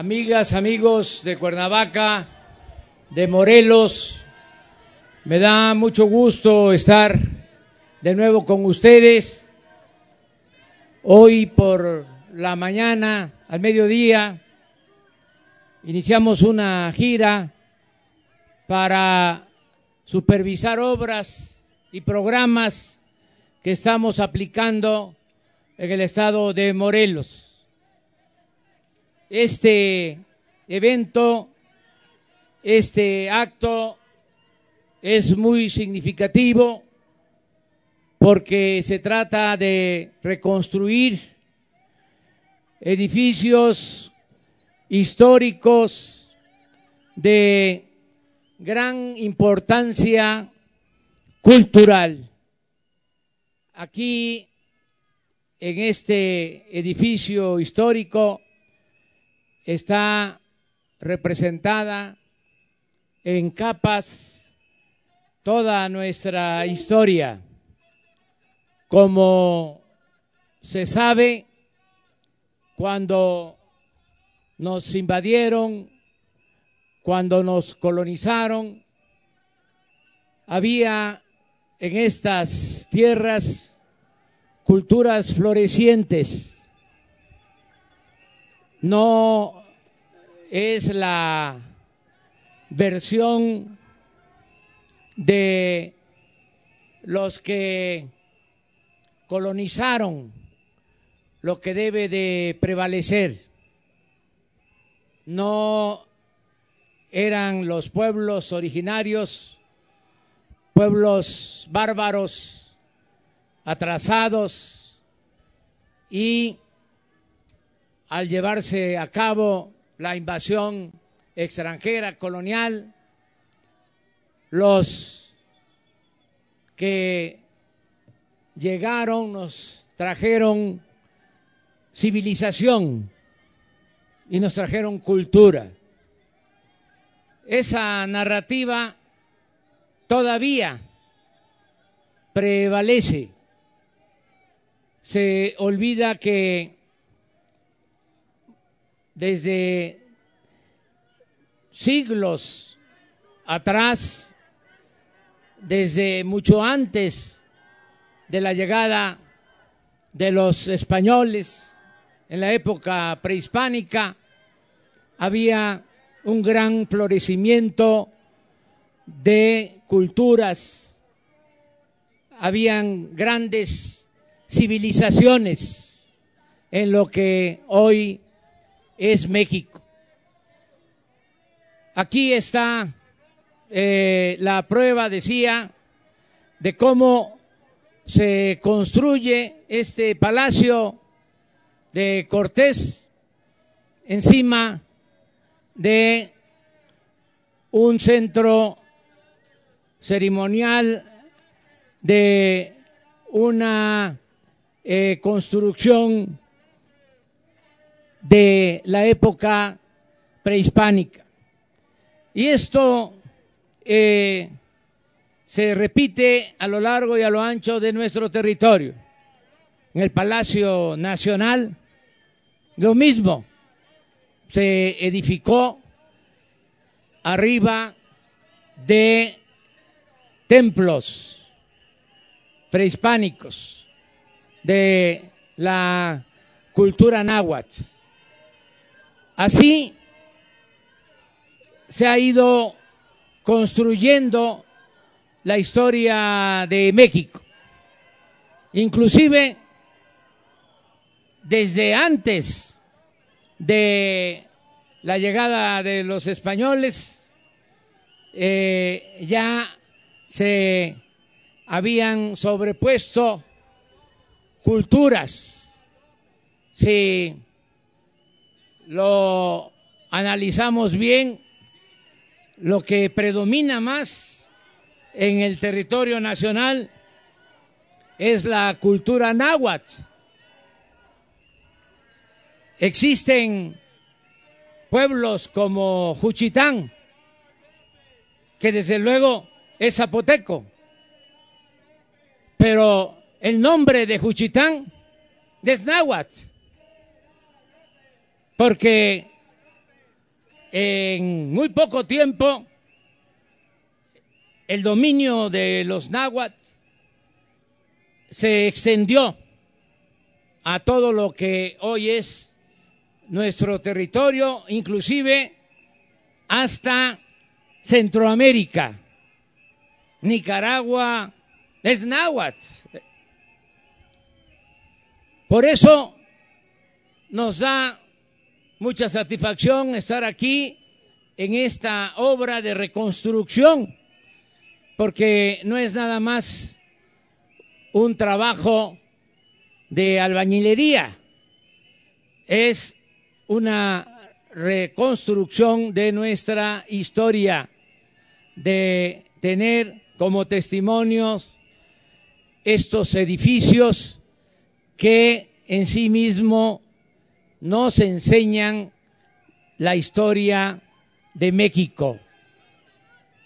amigas, amigos de Cuernavaca, de Morelos. Me da mucho gusto estar de nuevo con ustedes. Hoy por la mañana, al mediodía, iniciamos una gira para supervisar obras y programas que estamos aplicando en el estado de Morelos. Este evento, este acto es muy significativo porque se trata de reconstruir edificios históricos de gran importancia cultural. Aquí, en este edificio histórico, está representada en capas toda nuestra historia. Como se sabe, cuando nos invadieron, cuando nos colonizaron, había en estas tierras culturas florecientes. No es la versión de los que colonizaron lo que debe de prevalecer. No eran los pueblos originarios, pueblos bárbaros, atrasados, y al llevarse a cabo la invasión extranjera colonial, los que llegaron nos trajeron civilización y nos trajeron cultura. Esa narrativa todavía prevalece. Se olvida que desde siglos atrás, desde mucho antes de la llegada de los españoles en la época prehispánica, había un gran florecimiento de culturas, habían grandes civilizaciones en lo que hoy es México. Aquí está eh, la prueba, decía, de cómo se construye este palacio de Cortés encima de un centro ceremonial de una eh, construcción de la época prehispánica. Y esto eh, se repite a lo largo y a lo ancho de nuestro territorio. En el Palacio Nacional, lo mismo, se edificó arriba de templos prehispánicos de la cultura náhuatl. Así se ha ido construyendo la historia de México. Inclusive desde antes de la llegada de los españoles, eh, ya se habían sobrepuesto culturas. Si lo analizamos bien, lo que predomina más en el territorio nacional es la cultura náhuatl. Existen pueblos como Juchitán, que desde luego es zapoteco, pero el nombre de Juchitán es náhuatl, porque en muy poco tiempo el dominio de los náhuatl se extendió a todo lo que hoy es nuestro territorio, inclusive hasta Centroamérica. Nicaragua es náhuatl. Por eso nos da mucha satisfacción estar aquí en esta obra de reconstrucción, porque no es nada más un trabajo de albañilería, es una reconstrucción de nuestra historia, de tener como testimonios estos edificios que en sí mismo nos enseñan la historia de México.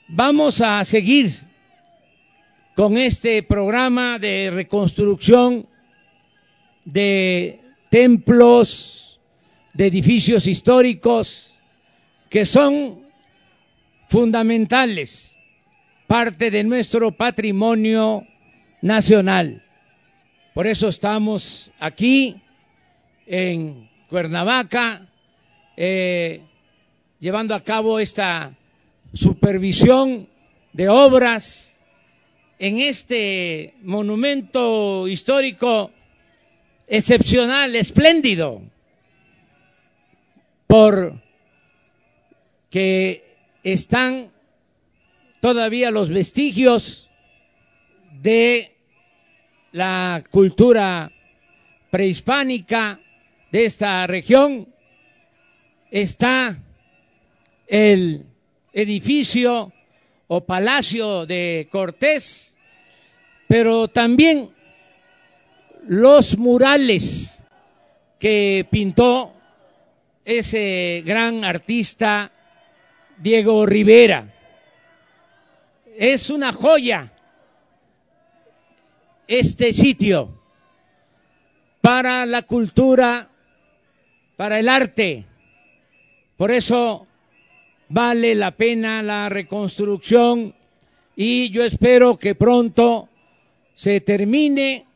Vamos a seguir con este programa de reconstrucción de templos, de edificios históricos que son fundamentales, parte de nuestro patrimonio nacional. Por eso estamos aquí en Cuernavaca eh, llevando a cabo esta supervisión de obras en este monumento histórico excepcional, espléndido, por que están todavía los vestigios de la cultura prehispánica de esta región. Está el edificio o palacio de Cortés, pero también los murales que pintó ese gran artista Diego Rivera. Es una joya este sitio para la cultura, para el arte. Por eso vale la pena la reconstrucción y yo espero que pronto se termine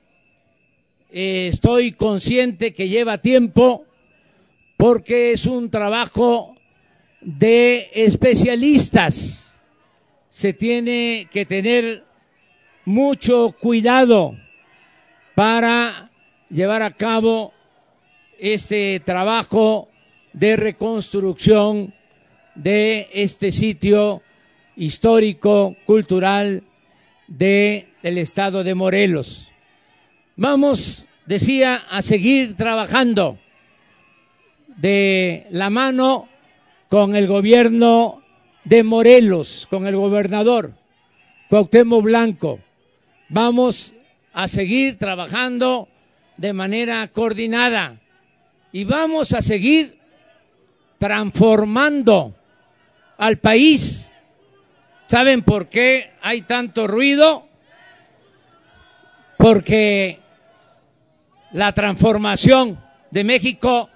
eh, estoy consciente que lleva tiempo porque es un trabajo de especialistas. Se tiene que tener mucho cuidado para llevar a cabo este trabajo de reconstrucción de este sitio histórico, cultural del estado de Morelos. Vamos, decía, a seguir trabajando de la mano con el gobierno de Morelos, con el gobernador Cuauhtémoc Blanco. Vamos a seguir trabajando de manera coordinada y vamos a seguir transformando al país. ¿Saben por qué hay tanto ruido? Porque la transformación de México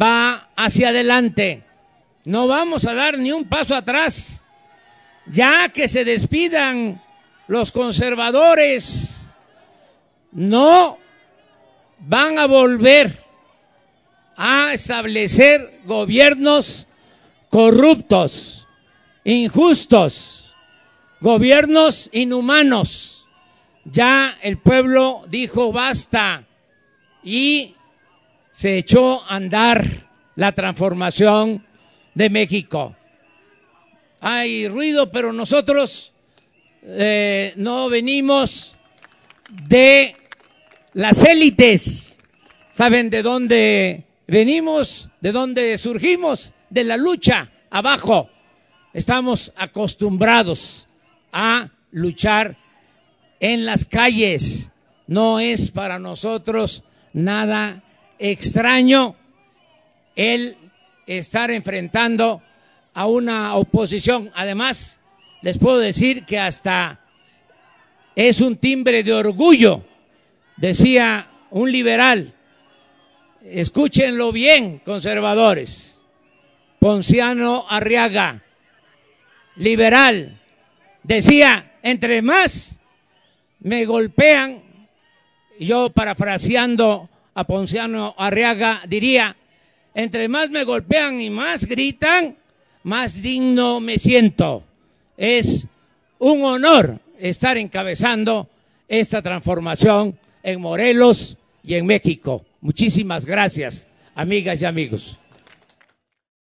va hacia adelante. No vamos a dar ni un paso atrás. Ya que se despidan los conservadores, no van a volver a establecer gobiernos corruptos, injustos, gobiernos inhumanos ya el pueblo dijo basta y se echó a andar la transformación de México. Hay ruido, pero nosotros eh, no venimos de las élites. ¿Saben de dónde venimos? ¿De dónde surgimos? De la lucha abajo. Estamos acostumbrados a luchar en las calles. No es para nosotros nada extraño el estar enfrentando a una oposición. Además, les puedo decir que hasta es un timbre de orgullo, decía un liberal. Escúchenlo bien, conservadores. Ponciano Arriaga, liberal, decía, entre más me golpean, yo parafraseando a Ponciano Arriaga diría, entre más me golpean y más gritan, más digno me siento. Es un honor estar encabezando esta transformación en Morelos y en México. Muchísimas gracias, amigas y amigos.